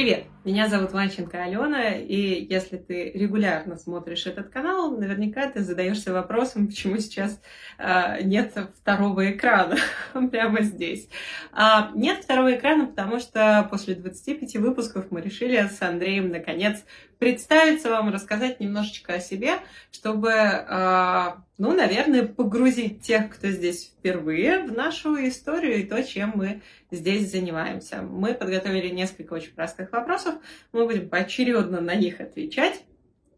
Привет! Меня зовут Ванченко Алена, и если ты регулярно смотришь этот канал, наверняка ты задаешься вопросом, почему сейчас э, нет второго экрана прямо здесь. А, нет второго экрана, потому что после 25 выпусков мы решили с Андреем наконец представиться вам, рассказать немножечко о себе, чтобы, э, ну, наверное, погрузить тех, кто здесь впервые, в нашу историю и то, чем мы здесь занимаемся. Мы подготовили несколько очень простых вопросов, мы будем поочередно на них отвечать.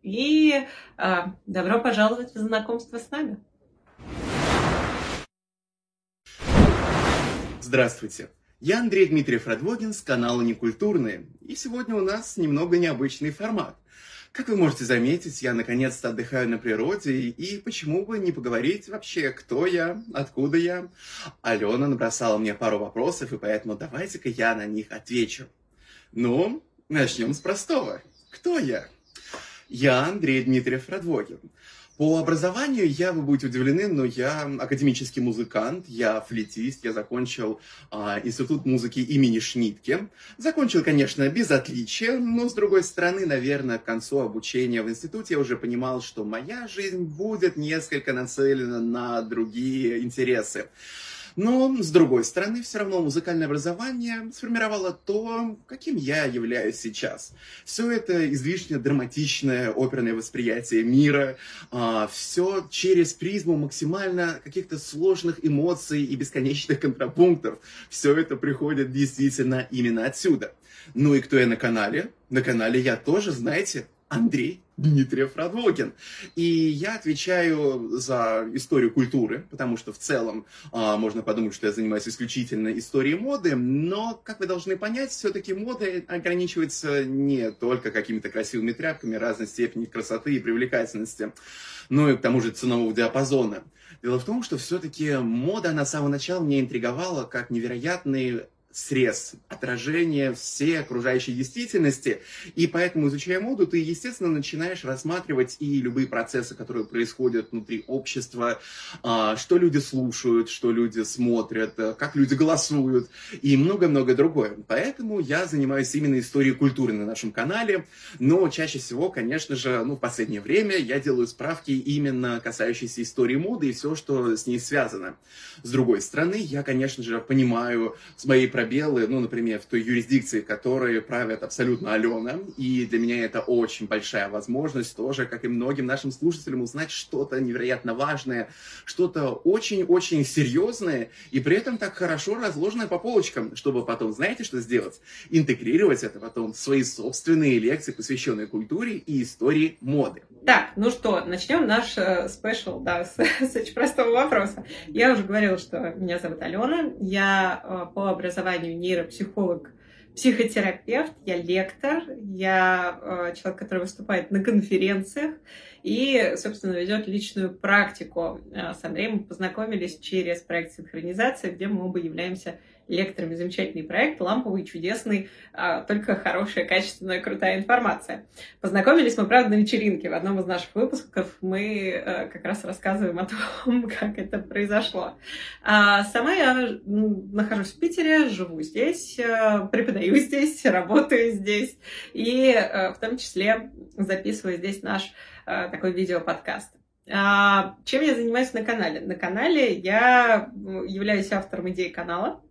И э, добро пожаловать в знакомство с нами. Здравствуйте. Я Андрей Дмитриев Радвогин с канала Некультурные. И сегодня у нас немного необычный формат. Как вы можете заметить, я наконец-то отдыхаю на природе, и почему бы не поговорить вообще, кто я, откуда я? Алена набросала мне пару вопросов, и поэтому давайте-ка я на них отвечу. Ну, начнем с простого. Кто я? Я Андрей Дмитриев Радвогин. По образованию я, вы будете удивлены, но я академический музыкант, я флетист, я закончил а, институт музыки имени Шнитке. Закончил, конечно, без отличия, но, с другой стороны, наверное, к концу обучения в институте я уже понимал, что моя жизнь будет несколько нацелена на другие интересы. Но, с другой стороны, все равно музыкальное образование сформировало то, каким я являюсь сейчас. Все это излишне драматичное оперное восприятие мира, а, все через призму максимально каких-то сложных эмоций и бесконечных контрапунктов. Все это приходит действительно именно отсюда. Ну и кто я на канале? На канале я тоже, знаете, Андрей Дмитриев Радвокин. И я отвечаю за историю культуры, потому что в целом а, можно подумать, что я занимаюсь исключительно историей моды, но, как вы должны понять, все-таки мода ограничивается не только какими-то красивыми тряпками разной степени красоты и привлекательности, но и к тому же ценового диапазона. Дело в том, что все-таки мода на самого начала меня интриговала как невероятный срез, отражение всей окружающей действительности. И поэтому, изучая моду, ты, естественно, начинаешь рассматривать и любые процессы, которые происходят внутри общества, а, что люди слушают, что люди смотрят, э, как люди голосуют и много-много другое. Поэтому я занимаюсь именно историей культуры на нашем канале, но чаще всего, конечно же, ну, в последнее время я делаю справки именно касающиеся истории моды и все, что с ней связано. С другой стороны, я, конечно же, понимаю с моей пробелы, ну, например, в той юрисдикции, которой правят абсолютно Алена. И для меня это очень большая возможность тоже, как и многим нашим слушателям, узнать что-то невероятно важное, что-то очень-очень серьезное, и при этом так хорошо разложенное по полочкам, чтобы потом, знаете, что сделать? Интегрировать это потом в свои собственные лекции, посвященные культуре и истории моды. Так, ну что, начнем наш э, спешл, да, с, с очень простого вопроса. Я уже говорила, что меня зовут Алена, я э, по образованию нейропсихолог, психотерапевт, я лектор, я э, человек, который выступает на конференциях и, собственно, ведет личную практику. С Андреем мы познакомились через проект синхронизация, где мы оба являемся лекторами замечательный проект, ламповый, чудесный, а, только хорошая, качественная, крутая информация. Познакомились мы, правда, на вечеринке. В одном из наших выпусков мы а, как раз рассказываем о том, как это произошло. А сама я нахожусь в Питере, живу здесь, а, преподаю здесь, работаю здесь и в том числе записываю здесь наш такой видеоподкаст. Чем я занимаюсь на канале? На канале я являюсь автором идеи канала.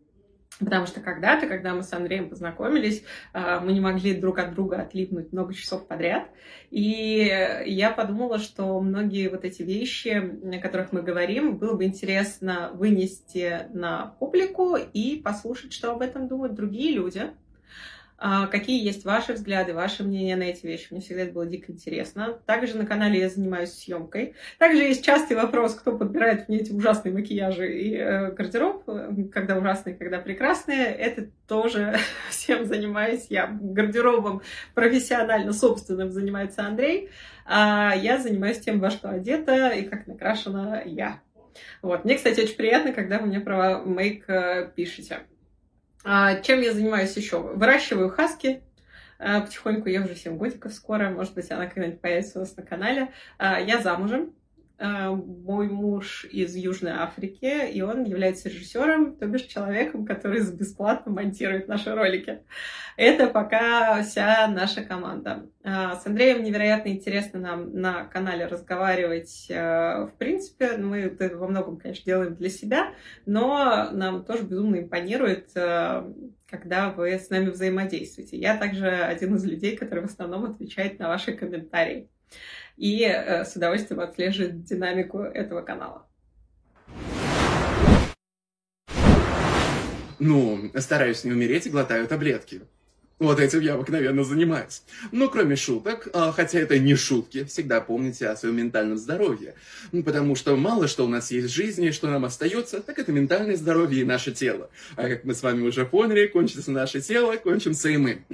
Потому что когда-то, когда мы с Андреем познакомились, а, мы не могли друг от друга отлипнуть много часов подряд. И я подумала, что многие вот эти вещи, о которых мы говорим, было бы интересно вынести на публику и послушать, что об этом думают другие люди. А, какие есть ваши взгляды, ваши мнения на эти вещи? Мне всегда это было дико интересно. Также на канале я занимаюсь съемкой. Также есть частый вопрос, кто подбирает мне эти ужасные макияжи и э, гардероб, когда ужасные, когда прекрасные. Это тоже всем занимаюсь я. Гардеробом профессионально собственным занимается Андрей. А я занимаюсь тем, во что одета и как накрашена я. Вот. Мне, кстати, очень приятно, когда вы мне про мейк э, пишете. А, чем я занимаюсь еще? Выращиваю хаски. А, потихоньку я уже 7 годиков скоро, может быть, она когда-нибудь появится у нас на канале. А, я замужем. Э, мой муж из Южной Африки, и он является режиссером, то бишь человеком, который бесплатно монтирует наши ролики. Это пока вся наша команда. Э, с Андреем невероятно интересно нам на канале разговаривать. Э, в принципе, мы это во многом, конечно, делаем для себя, но нам тоже безумно импонирует когда вы с нами взаимодействуете. Я также один из людей, который в основном отвечает на ваши комментарии и э, с удовольствием отслеживает динамику этого канала. Ну, стараюсь не умереть и глотаю таблетки. Вот этим я обыкновенно занимаюсь. Но кроме шуток, а, хотя это не шутки, всегда помните о своем ментальном здоровье. Ну, потому что мало что у нас есть в жизни, что нам остается, так это ментальное здоровье и наше тело. А как мы с вами уже поняли, кончится наше тело, кончимся и мы.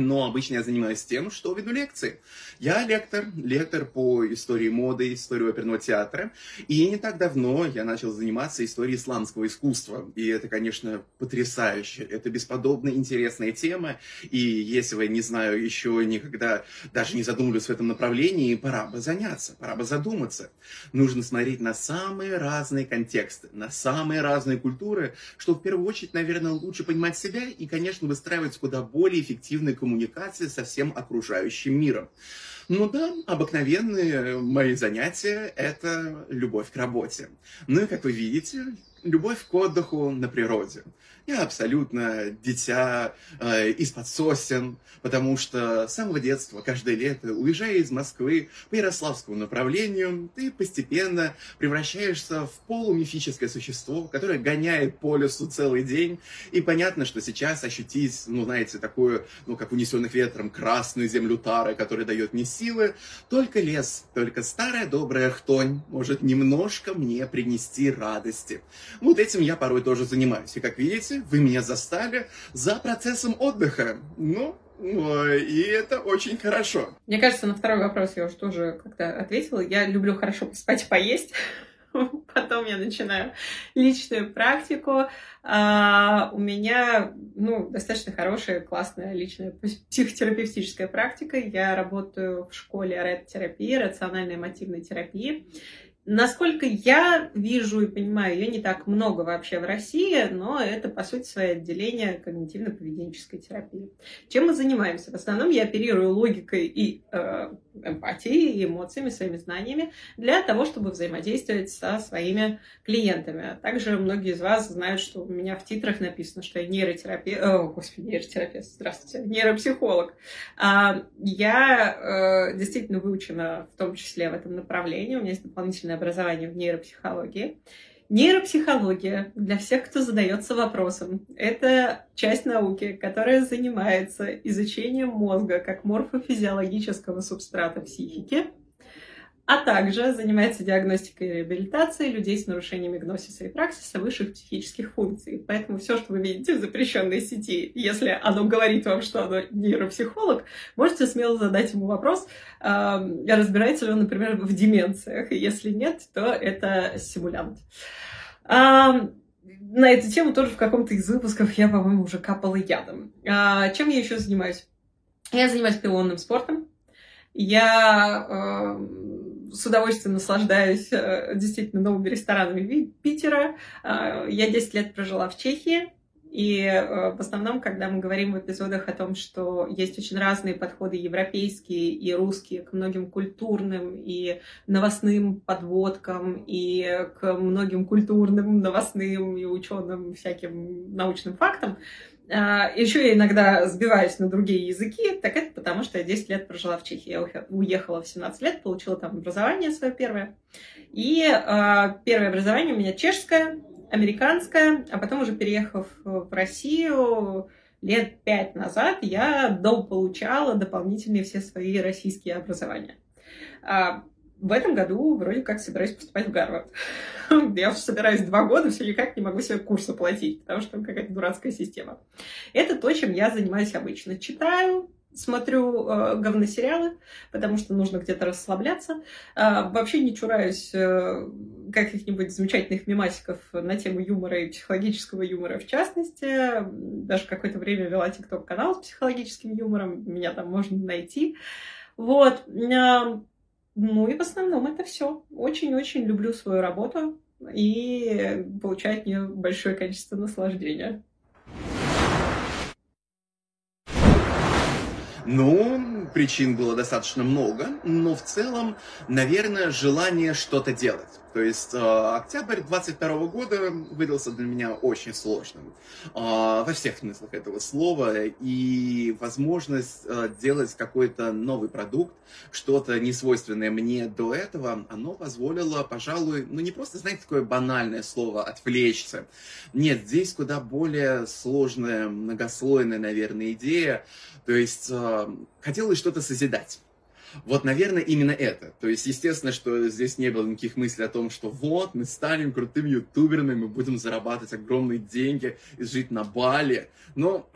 Но обычно я занимаюсь тем, что веду лекции. Я лектор, лектор по истории моды, истории оперного театра. И не так давно я начал заниматься историей исламского искусства. И это, конечно, потрясающе. Это бесподобно интересная тема. И если вы, не знаю, еще никогда даже не задумывались в этом направлении, пора бы заняться, пора бы задуматься. Нужно смотреть на самые разные контексты, на самые разные культуры, чтобы в первую очередь, наверное, лучше понимать себя и, конечно, выстраивать куда более эффективные коммуникации со всем окружающим миром. Ну да, обыкновенные мои занятия – это любовь к работе. Ну и, как вы видите, любовь к отдыху на природе. Я абсолютно дитя э, из-под сосен, потому что с самого детства, каждое лето, уезжая из Москвы по Ярославскому направлению, ты постепенно превращаешься в полумифическое существо, которое гоняет по лесу целый день. И понятно, что сейчас ощутить, ну, знаете, такую, ну, как унесенных ветром, красную землю тары, которая дает мне силы, только лес, только старая добрая хтонь может немножко мне принести радости. Вот этим я порой тоже занимаюсь. И как видите, вы меня застали за процессом отдыха. Ну, и это очень хорошо. Мне кажется, на второй вопрос я уже тоже как-то ответила. Я люблю хорошо поспать, поесть. Потом я начинаю личную практику. А, у меня ну, достаточно хорошая, классная личная психотерапевтическая практика. Я работаю в школе РЭД-терапии, рациональной мотивной терапии. Насколько я вижу и понимаю, ее не так много вообще в России, но это, по сути, свое отделение когнитивно-поведенческой терапии. Чем мы занимаемся? В основном я оперирую логикой и э, эмпатией, эмоциями, своими знаниями для того, чтобы взаимодействовать со своими клиентами. Также многие из вас знают, что у меня в титрах написано, что я нейротерапевт, о, господи, нейротерапевт, здравствуйте, нейропсихолог. А, я э, действительно выучена в том числе в этом направлении, у меня есть дополнительное образование в нейропсихологии. Нейропсихология, для всех, кто задается вопросом, это часть науки, которая занимается изучением мозга как морфофизиологического субстрата психики, а также занимается диагностикой и реабилитацией людей с нарушениями гносиса и праксиса высших психических функций. Поэтому все, что вы видите в запрещенной сети, если оно говорит вам, что оно нейропсихолог, можете смело задать ему вопрос, э, разбирается ли он, например, в деменциях. Если нет, то это симулянт. Э, на эту тему тоже в каком-то из выпусков я, по-моему, уже капала ядом. А, чем я еще занимаюсь? Я занимаюсь пилонным спортом. Я э, с удовольствием наслаждаюсь э, действительно новыми ресторанами Питера. Э, я 10 лет прожила в Чехии, и э, в основном, когда мы говорим в эпизодах о том, что есть очень разные подходы европейские и русские к многим культурным и новостным подводкам, и к многим культурным, новостным и ученым всяким научным фактам, Еще я иногда сбиваюсь на другие языки, так это потому, что я 10 лет прожила в Чехии. Я уехала в 17 лет, получила там образование свое первое. И э, первое образование у меня чешское, американское, а потом уже переехав в Россию лет пять назад, я дополучала дополнительные все свои российские образования. В этом году вроде как собираюсь поступать в Гарвард. Я уже собираюсь два года, все никак не могу себе курс оплатить, потому что там какая-то дурацкая система. Это то, чем я занимаюсь обычно. Читаю, смотрю э, говносериалы, потому что нужно где-то расслабляться. Э, вообще не чураюсь э, каких-нибудь замечательных мемасиков на тему юмора и психологического юмора в частности. Даже какое-то время вела тикток-канал с психологическим юмором, меня там можно найти. Вот. Ну и в основном это все. Очень-очень люблю свою работу и получаю от нее большое количество наслаждения. Ну, причин было достаточно много, но в целом, наверное, желание что-то делать. То есть э, октябрь 22 года выдался для меня очень сложным э, во всех смыслах этого слова. И возможность э, делать какой-то новый продукт, что-то несвойственное мне до этого, оно позволило, пожалуй, ну не просто, знаете, такое банальное слово «отвлечься». Нет, здесь куда более сложная, многослойная, наверное, идея. То есть хотелось что-то созидать. Вот, наверное, именно это. То есть, естественно, что здесь не было никаких мыслей о том, что вот, мы станем крутыми ютуберами, мы будем зарабатывать огромные деньги и жить на Бали. Но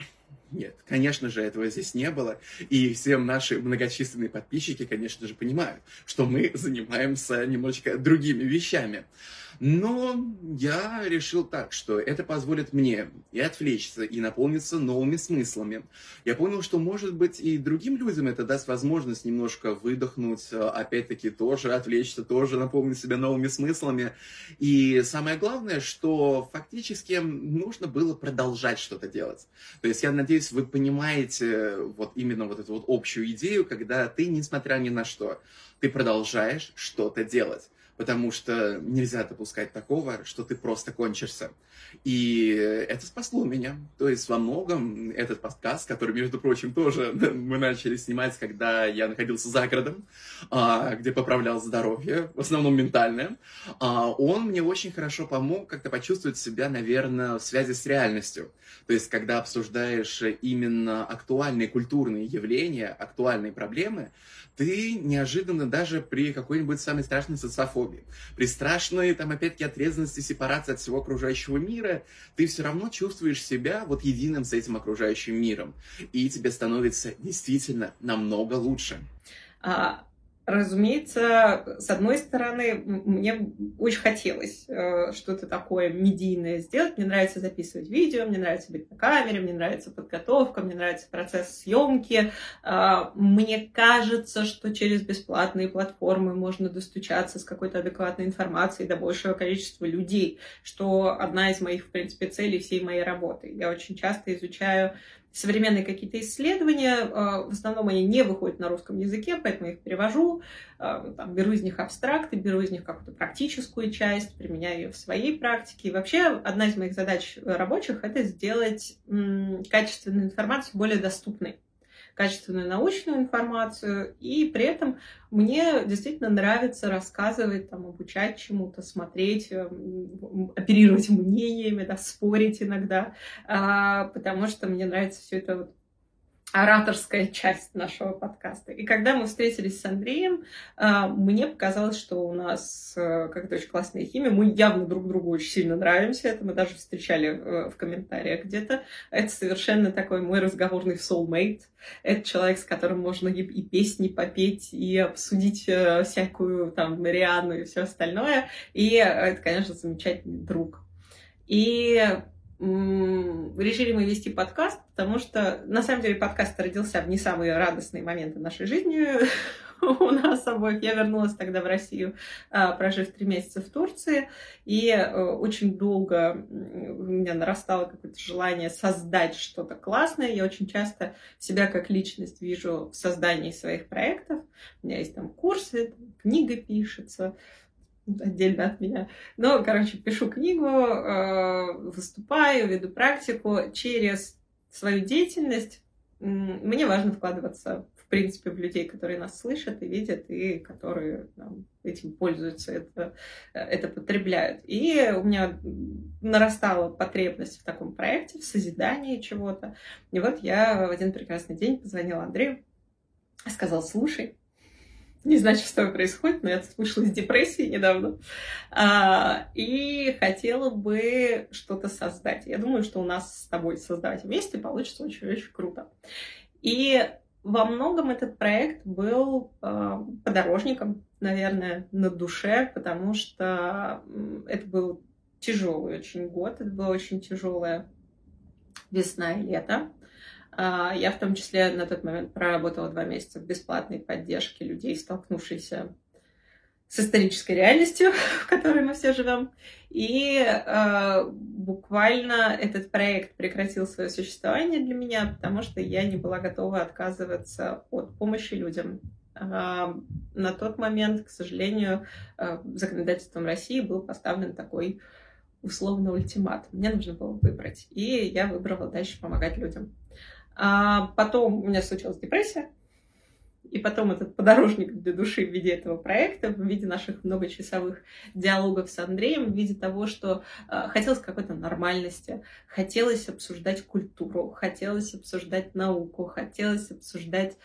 нет, конечно же, этого здесь не было. И все наши многочисленные подписчики, конечно же, понимают, что мы занимаемся немножечко другими вещами. Но я решил так, что это позволит мне и отвлечься, и наполниться новыми смыслами. Я понял, что, может быть, и другим людям это даст возможность немножко выдохнуть, опять-таки тоже отвлечься, тоже наполнить себя новыми смыслами. И самое главное, что фактически нужно было продолжать что-то делать. То есть я надеюсь, вы понимаете вот именно вот эту вот общую идею, когда ты, несмотря ни на что, ты продолжаешь что-то делать потому что нельзя допускать такого, что ты просто кончишься. И это спасло меня. То есть во многом этот подкаст, который, между прочим, тоже мы начали снимать, когда я находился за городом, а, где поправлял здоровье, в основном ментальное, а, он мне очень хорошо помог как-то почувствовать себя, наверное, в связи с реальностью. То есть когда обсуждаешь именно актуальные культурные явления, актуальные проблемы, ты неожиданно даже при какой-нибудь самой страшной социофобии, при страшной, там, опять-таки, отрезанности, сепарации от всего окружающего мира, ты все равно чувствуешь себя вот единым с этим окружающим миром. И тебе становится действительно намного лучше. А, Разумеется, с одной стороны, мне очень хотелось э, что-то такое медийное сделать. Мне нравится записывать видео, мне нравится быть на камере, мне нравится подготовка, мне нравится процесс съемки. Э, мне кажется, что через бесплатные платформы можно достучаться с какой-то адекватной информацией до большего количества людей, что одна из моих, в принципе, целей всей моей работы. Я очень часто изучаю современные какие-то исследования. А, в основном они не выходят на русском языке, поэтому я их перевожу, а, там, беру из них абстракты, беру из них какую-то практическую часть, применяю ее в своей практике. И вообще одна из моих задач рабочих — это сделать качественную информацию более доступной качественную научную информацию, и при этом мне действительно нравится рассказывать, там, обучать чему-то, смотреть, эм, оперировать мнениями, да, спорить иногда, а, потому что мне нравится все это вот ораторская часть нашего подкаста. И когда мы встретились с Андреем, а, мне показалось, что у нас э, как-то очень классная химия. Мы явно друг другу очень сильно нравимся. Это мы даже встречали э, в комментариях где-то. Это совершенно такой мой разговорный soulmate. Это человек, с которым можно и песни попеть, и обсудить э, всякую там Риану и все остальное. И это, конечно, замечательный друг. И решили мы вести подкаст, потому что, на самом деле, подкаст родился в не самые радостные моменты нашей жизни у нас обоих. Я вернулась тогда в Россию, а, прожив три месяца в Турции, и э, очень долго у меня нарастало какое-то желание создать что-то классное. Я очень часто себя как личность вижу в создании своих проектов. У меня есть там курсы, книга пишется, отдельно от меня. Но, короче, пишу книгу, э, выступаю, веду практику. Через свою деятельность мне важно вкладываться, в принципе, в людей, которые нас слышат и видят, и которые там, этим пользуются, это, это потребляют. И у меня нарастала потребность в таком проекте, в созидании чего-то. И вот я в один прекрасный день позвонила Андрею, сказал, слушай, не знаю, что с тобой происходит, но я вышла из депрессии недавно. А, и хотела бы что-то создать. Я думаю, что у нас с тобой создавать вместе получится очень-очень круто. И во многом этот проект был э, подорожником, наверное, на душе, потому что это был тяжелый очень год, это была очень тяжелая весна и лето. А, я в том числе на тот момент проработала два месяца в бесплатной поддержке людей, столкнувшихся с исторической реальностью, в которой мы все живем. И э, буквально этот проект прекратил свое существование для меня, потому что я не была готова отказываться от помощи людям. Э, на тот момент, к сожалению, э, законодательством России был поставлен такой условно ультимат. Мне нужно было выбрать. И я выбрала дальше помогать людям. А потом у меня случилась депрессия. И потом этот подорожник для души в виде этого проекта, в виде наших многочасовых диалогов с Андреем, в виде того, что э, хотелось какой-то нормальности, хотелось обсуждать культуру, хотелось обсуждать науку, хотелось обсуждать,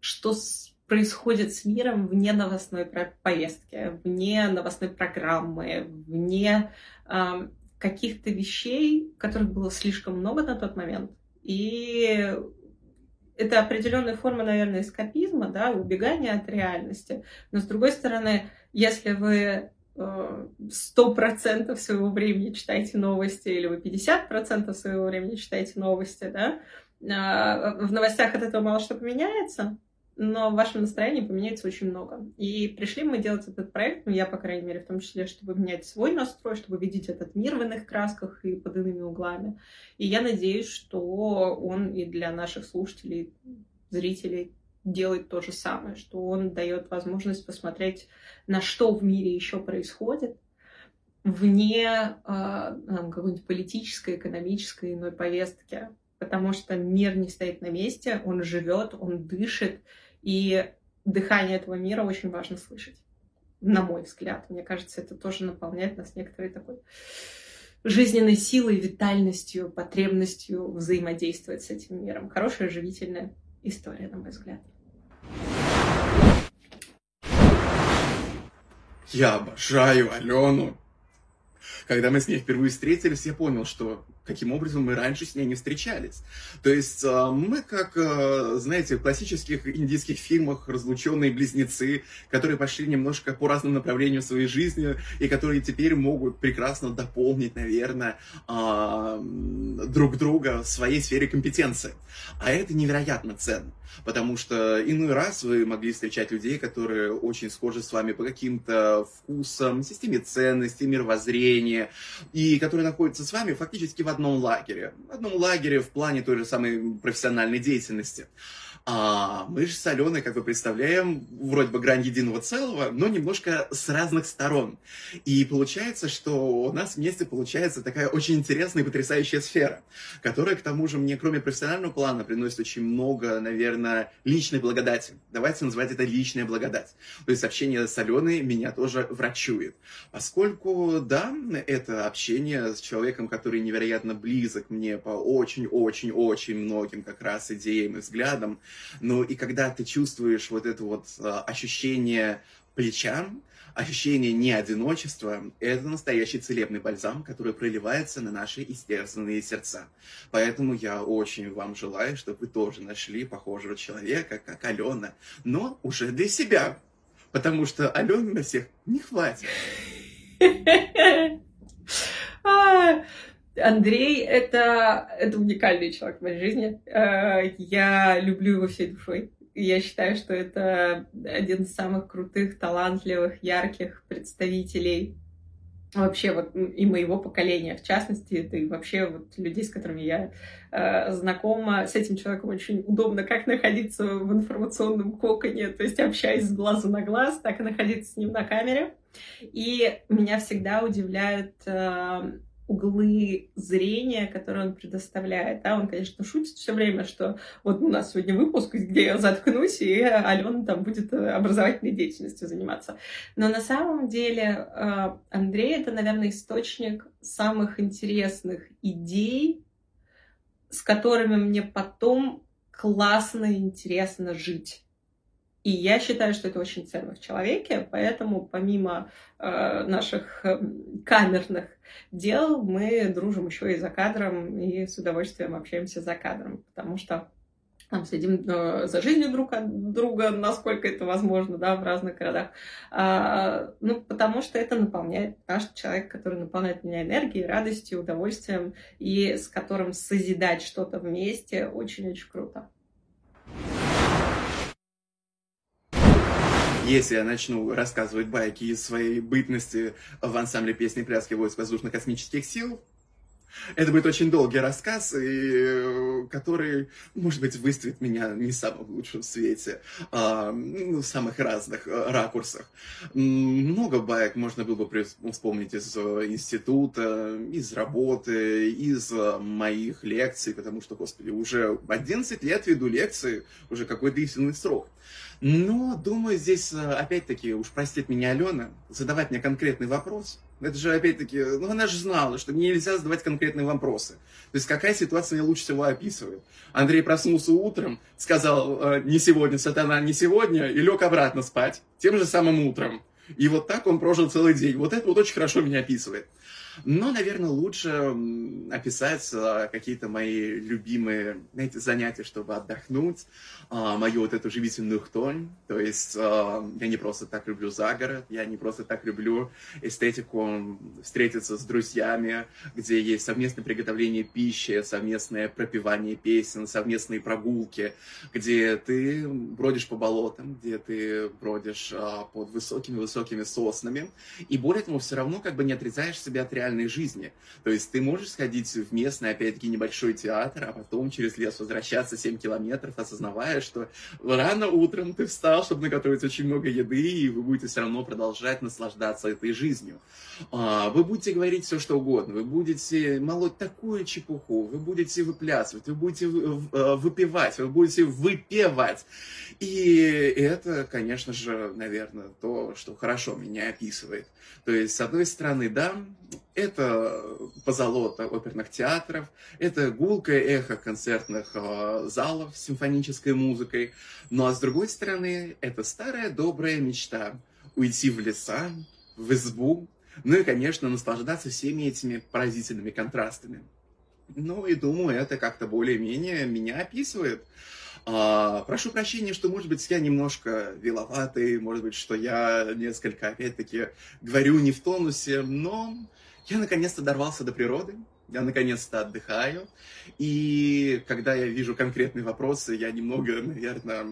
что с, происходит с миром вне новостной повестки, вне новостной программы, вне э, каких-то вещей, которых было слишком много на тот момент. И это определенная форма, наверное, эскапизма, да, убегания от реальности. Но с другой стороны, если вы э, сто процентов своего времени читаете новости, или вы 50% своего времени читаете новости, да, а, в новостях от этого мало что поменяется, но в вашем настроении поменяется очень много. И пришли мы делать этот проект, ну, я, по крайней мере, в том числе, чтобы менять свой настрой, чтобы видеть этот мир в иных красках и под иными углами. И я надеюсь, что он и для наших слушателей, зрителей делает то же самое, что он дает возможность посмотреть, на что в мире еще происходит, вне э, какой-нибудь политической, экономической иной повестки, потому что мир не стоит на месте, он живет, он дышит, и дыхание этого мира очень важно слышать, на мой взгляд. Мне кажется, это тоже наполняет нас некоторой такой жизненной силой, витальностью, потребностью взаимодействовать с этим миром. Хорошая, живительная история, на мой взгляд. Я обожаю Алену. Когда мы с ней впервые встретились, я понял, что каким образом мы раньше с ней не встречались. То есть э, мы, как, э, знаете, в классических индийских фильмах разлученные близнецы, которые пошли немножко по разным направлениям своей жизни и которые теперь могут прекрасно дополнить, наверное, а, друг друга в своей сфере компетенции. А это невероятно ценно, потому что иной раз вы могли встречать людей, которые очень схожи с вами по каким-то вкусам, системе ценностей, мировоззрения, и которые находятся с вами фактически в одном лагере. В одном лагере в плане той же самой профессиональной деятельности. А мы же с Аленой, как вы представляем, вроде бы грань единого целого, но немножко с разных сторон. И получается, что у нас вместе получается такая очень интересная и потрясающая сфера, которая, к тому же, мне кроме профессионального плана приносит очень много, наверное, личной благодати. Давайте называть это личная благодать. То есть общение с Аленой меня тоже врачует. Поскольку, да, это общение с человеком, который невероятно близок мне по очень-очень-очень многим как раз идеям и взглядам, ну и когда ты чувствуешь вот это вот а, ощущение плеча, ощущение неодиночества – это настоящий целебный бальзам, который проливается на наши истерзанные сердца. Поэтому я очень вам желаю, чтобы вы тоже нашли похожего человека, как Алена, но уже для себя, потому что Алены на всех не хватит. Андрей это, это уникальный человек в моей жизни. Э, я люблю его всей душой. Я считаю, что это один из самых крутых, талантливых, ярких представителей вообще вот и моего поколения, в частности, это и вообще вот людей, с которыми я э, знакома, с этим человеком очень удобно как находиться в информационном коконе, то есть общаясь с глазу на глаз, так и находиться с ним на камере. И меня всегда удивляет э, углы зрения, которые он предоставляет. Да, он, конечно, шутит все время, что вот у нас сегодня выпуск, где я заткнусь, и Алена там будет э, образовательной деятельностью заниматься. Но на самом деле э, Андрей — это, наверное, источник самых интересных идей, с которыми мне потом классно и интересно жить. И я считаю, что это очень ценно в человеке, поэтому помимо э, наших э, камерных дел мы дружим еще и за кадром и с удовольствием общаемся за кадром, потому что там следим э, за жизнью друг от друга, насколько это возможно, да, в разных городах. А, ну, потому что это наполняет наш человек, который наполняет меня энергией, радостью, удовольствием, и с которым созидать что-то вместе очень-очень круто. Если я начну рассказывать байки из своей бытности в ансамбле песни пляски войск воздушно-космических сил, это будет очень долгий рассказ, и, э, который, может быть, выставит меня не в самом лучшем свете, а, ну, в самых разных э, ракурсах. Много баек можно было бы вспомнить из э, института, из работы, из моих лекций, потому что, господи, уже 11 лет веду лекции, уже какой-то истинный срок. Но, думаю, здесь, опять-таки, уж простит меня Алена, задавать мне конкретный вопрос – это же опять-таки, ну она же знала, что нельзя задавать конкретные вопросы. То есть какая ситуация мне лучше всего описывает. Андрей проснулся утром, сказал, «Э, не сегодня, сатана, не сегодня, и лег обратно спать, тем же самым утром. И вот так он прожил целый день. Вот это вот очень хорошо меня описывает. Но, наверное, лучше описать а, какие-то мои любимые, знаете, занятия, чтобы отдохнуть, а, мою вот эту живительную хтонь. То есть а, я не просто так люблю загород, я не просто так люблю эстетику встретиться с друзьями, где есть совместное приготовление пищи, совместное пропивание песен, совместные прогулки, где ты бродишь по болотам, где ты бродишь под высокими-высокими соснами. И более того, все равно как бы не отрезаешь себя от реальности реальной жизни. То есть ты можешь сходить в местный, опять-таки, небольшой театр, а потом через лес возвращаться 7 километров, осознавая, что рано утром ты встал, чтобы наготовить очень много еды, и вы будете все равно продолжать наслаждаться этой жизнью. А, вы будете говорить все, что угодно, вы будете молоть такую чепуху, вы будете выплясывать, вы будете э, выпивать, вы будете выпевать. И это, конечно же, наверное, то, что хорошо меня описывает. То есть, с одной стороны, да, это позолота оперных театров, это гулкое эхо концертных э, залов с симфонической музыкой. Ну а с другой стороны, это старая добрая мечта уйти в леса, в избу, ну и, конечно, наслаждаться всеми этими поразительными контрастами. Ну и думаю, это как-то более-менее меня описывает. А, прошу прощения, что, может быть, я немножко виловатый, может быть, что я несколько, опять-таки, говорю не в тонусе, но я наконец-то дорвался до природы, я наконец-то отдыхаю. И когда я вижу конкретные вопросы, я немного, наверное,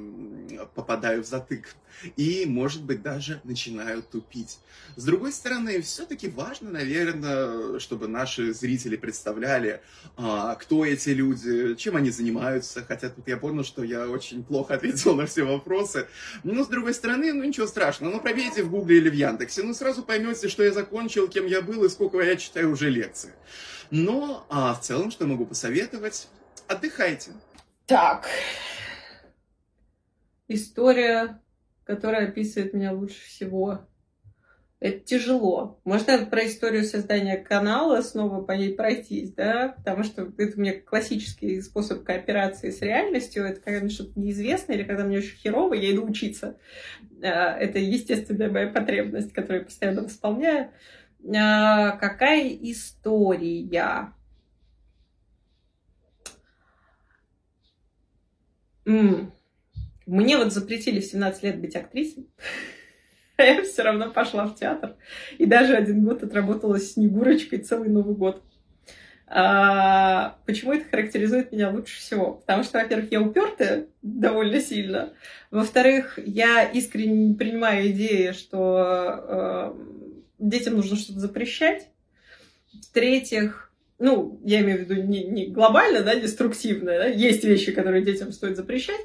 попадаю в затык. И, может быть, даже начинаю тупить. С другой стороны, все-таки важно, наверное, чтобы наши зрители представляли, а, кто эти люди, чем они занимаются. Хотя тут я понял, что я очень плохо ответил на все вопросы. Но, с другой стороны, ну ничего страшного. Ну, пробейте в Гугле или в Яндексе. Ну, сразу поймете, что я закончил, кем я был и сколько я читаю уже лекции. Но а в целом, что могу посоветовать? Отдыхайте. Так. История, которая описывает меня лучше всего. Это тяжело. Можно про историю создания канала снова по ней пройтись, да, потому что это у меня классический способ кооперации с реальностью. Это когда мне что-то неизвестно или когда мне очень херово, я иду учиться. А, это естественная моя потребность, которую я постоянно восполняю. А, какая история? Мне вот запретили в 17 лет быть актрисой. А я все равно пошла в театр. И даже один год отработала с Снегурочкой целый Новый год. А, почему это характеризует меня лучше всего? Потому что, во-первых, я упертая довольно сильно. Во-вторых, я искренне принимаю идеи, что э, детям нужно что-то запрещать. В-третьих, ну, я имею в виду не, не глобально, да, деструктивно, да, есть вещи, которые детям стоит запрещать,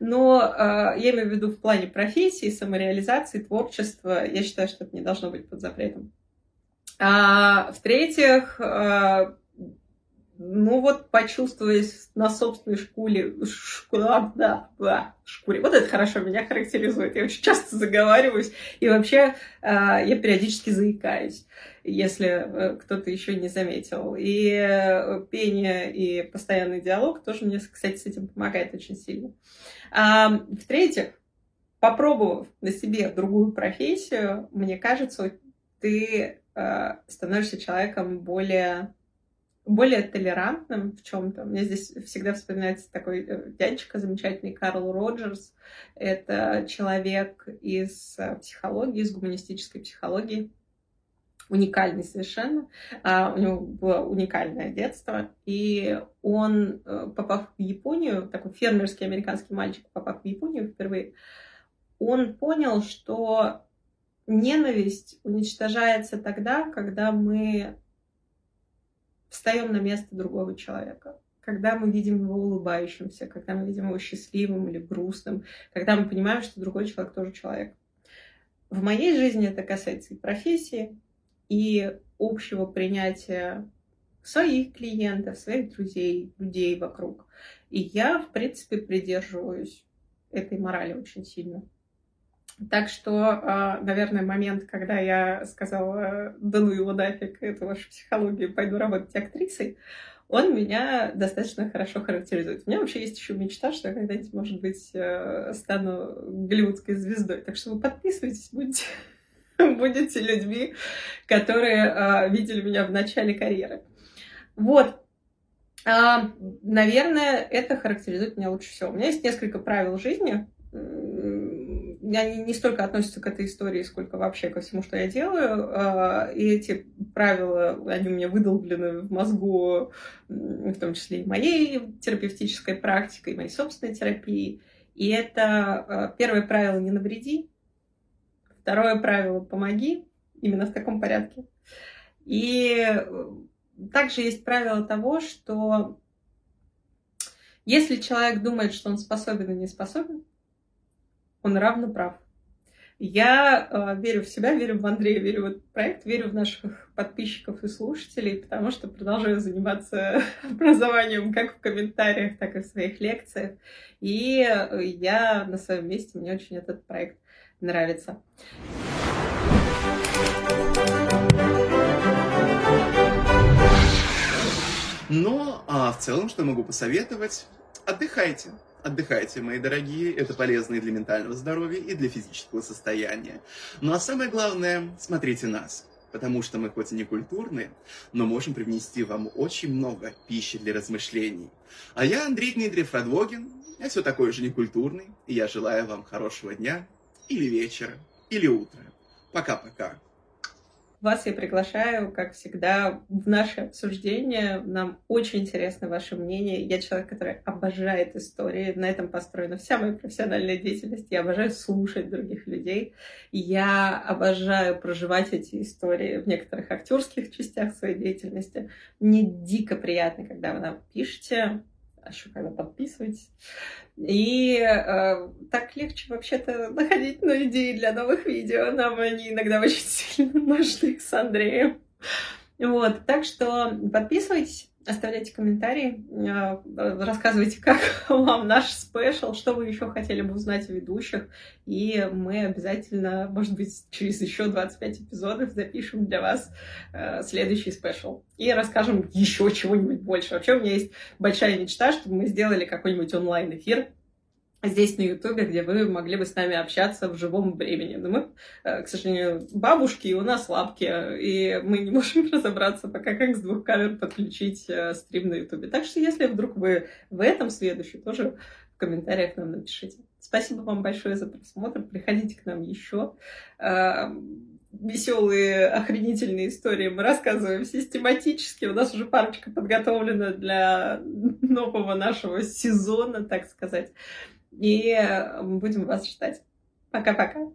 но э, я имею в виду в плане профессии, самореализации, творчества, я считаю, что это не должно быть под запретом. А, в-третьих, э, ну вот почувствовать на собственной шкуре, шкура, да, да, шкуре. Вот это хорошо меня характеризует. Я очень часто заговариваюсь, и вообще э, я периодически заикаюсь, если э, кто-то еще не заметил. И э, пение, и постоянный диалог тоже мне, кстати, с этим помогает очень сильно. А, в-третьих, попробовав на себе другую профессию, мне кажется, ты становишься человеком более более толерантным в чем-то. Мне здесь всегда вспоминается такой э, дядечка замечательный Карл Роджерс. Это человек из э, психологии, из гуманистической психологии. Уникальный совершенно. А, у него было уникальное детство. И он, э, попав в Японию, такой фермерский американский мальчик, попав в Японию впервые, он понял, что ненависть уничтожается тогда, когда мы встаем на место другого человека когда мы видим его улыбающимся, когда мы видим его счастливым или грустным, когда мы понимаем, что другой человек тоже человек. В моей жизни это касается и профессии, и общего принятия своих клиентов, своих друзей, людей вокруг. И я, в принципе, придерживаюсь этой морали очень сильно. Так что, а, наверное, момент, когда я сказала, да ну его нафиг, это ваша психология, пойду работать актрисой, он меня достаточно хорошо характеризует. У меня вообще есть еще мечта, что я когда-нибудь, может быть, э, стану голливудской звездой. Так что вы подписывайтесь, будете, будете людьми, которые э, видели меня в начале карьеры. Вот. А, наверное, это характеризует меня лучше всего. У меня есть несколько правил жизни, они не столько относятся к этой истории, сколько вообще ко всему, что я делаю. А, и эти правила, они у меня выдолблены в мозгу, в том числе и моей терапевтической практикой, и моей собственной терапии. И это а, первое правило «не навреди», второе правило «помоги», именно в таком порядке. И э, также есть правило того, что если человек думает, что он способен и не способен, он равно прав. Я э, верю в себя, верю в Андрея, верю в этот проект, верю в наших подписчиков и слушателей, потому что продолжаю заниматься образованием как в комментариях, так и в своих лекциях. И я на своем месте, мне очень этот проект нравится. Но а в целом, что могу посоветовать? Отдыхайте. Отдыхайте, мои дорогие, это полезно и для ментального здоровья, и для физического состояния. Ну а самое главное, смотрите нас, потому что мы хоть и не культурные, но можем привнести вам очень много пищи для размышлений. А я Андрей Дмитриев Радвогин, я все такой же некультурный, и я желаю вам хорошего дня, или вечера, или утра. Пока-пока. Вас я приглашаю, как всегда, в наше обсуждение. Нам очень интересно ваше мнение. Я человек, который обожает истории. На этом построена вся моя профессиональная деятельность. Я обожаю слушать других людей. Я обожаю проживать эти истории в некоторых актерских частях своей деятельности. Мне дико приятно, когда вы нам пишете, а еще когда подписываетесь. И э, так легче вообще-то находить ну, идеи для новых видео. Нам они иногда очень сильно нужны с Андреем. Вот, так что подписывайтесь, оставляйте комментарии, э, рассказывайте, как вам наш спешл, что вы еще хотели бы узнать о ведущих. И мы обязательно, может быть, через еще 25 эпизодов запишем для вас э, следующий спешл. И расскажем еще чего-нибудь больше. Вообще у меня есть большая мечта, чтобы мы сделали какой-нибудь онлайн-эфир здесь на Ютубе, где вы могли бы с нами общаться в живом времени. Но мы, э, к сожалению, бабушки, и у нас лапки, и мы не можем разобраться пока, как с двух камер подключить э, стрим на Ютубе. Так что, если вдруг вы в этом следующий, тоже в комментариях нам напишите. Спасибо вам большое за просмотр. Приходите к нам еще. Э, веселые, охренительные истории мы рассказываем систематически. У нас уже парочка подготовлена для нового нашего сезона, так сказать. И будем вас ждать. Пока-пока.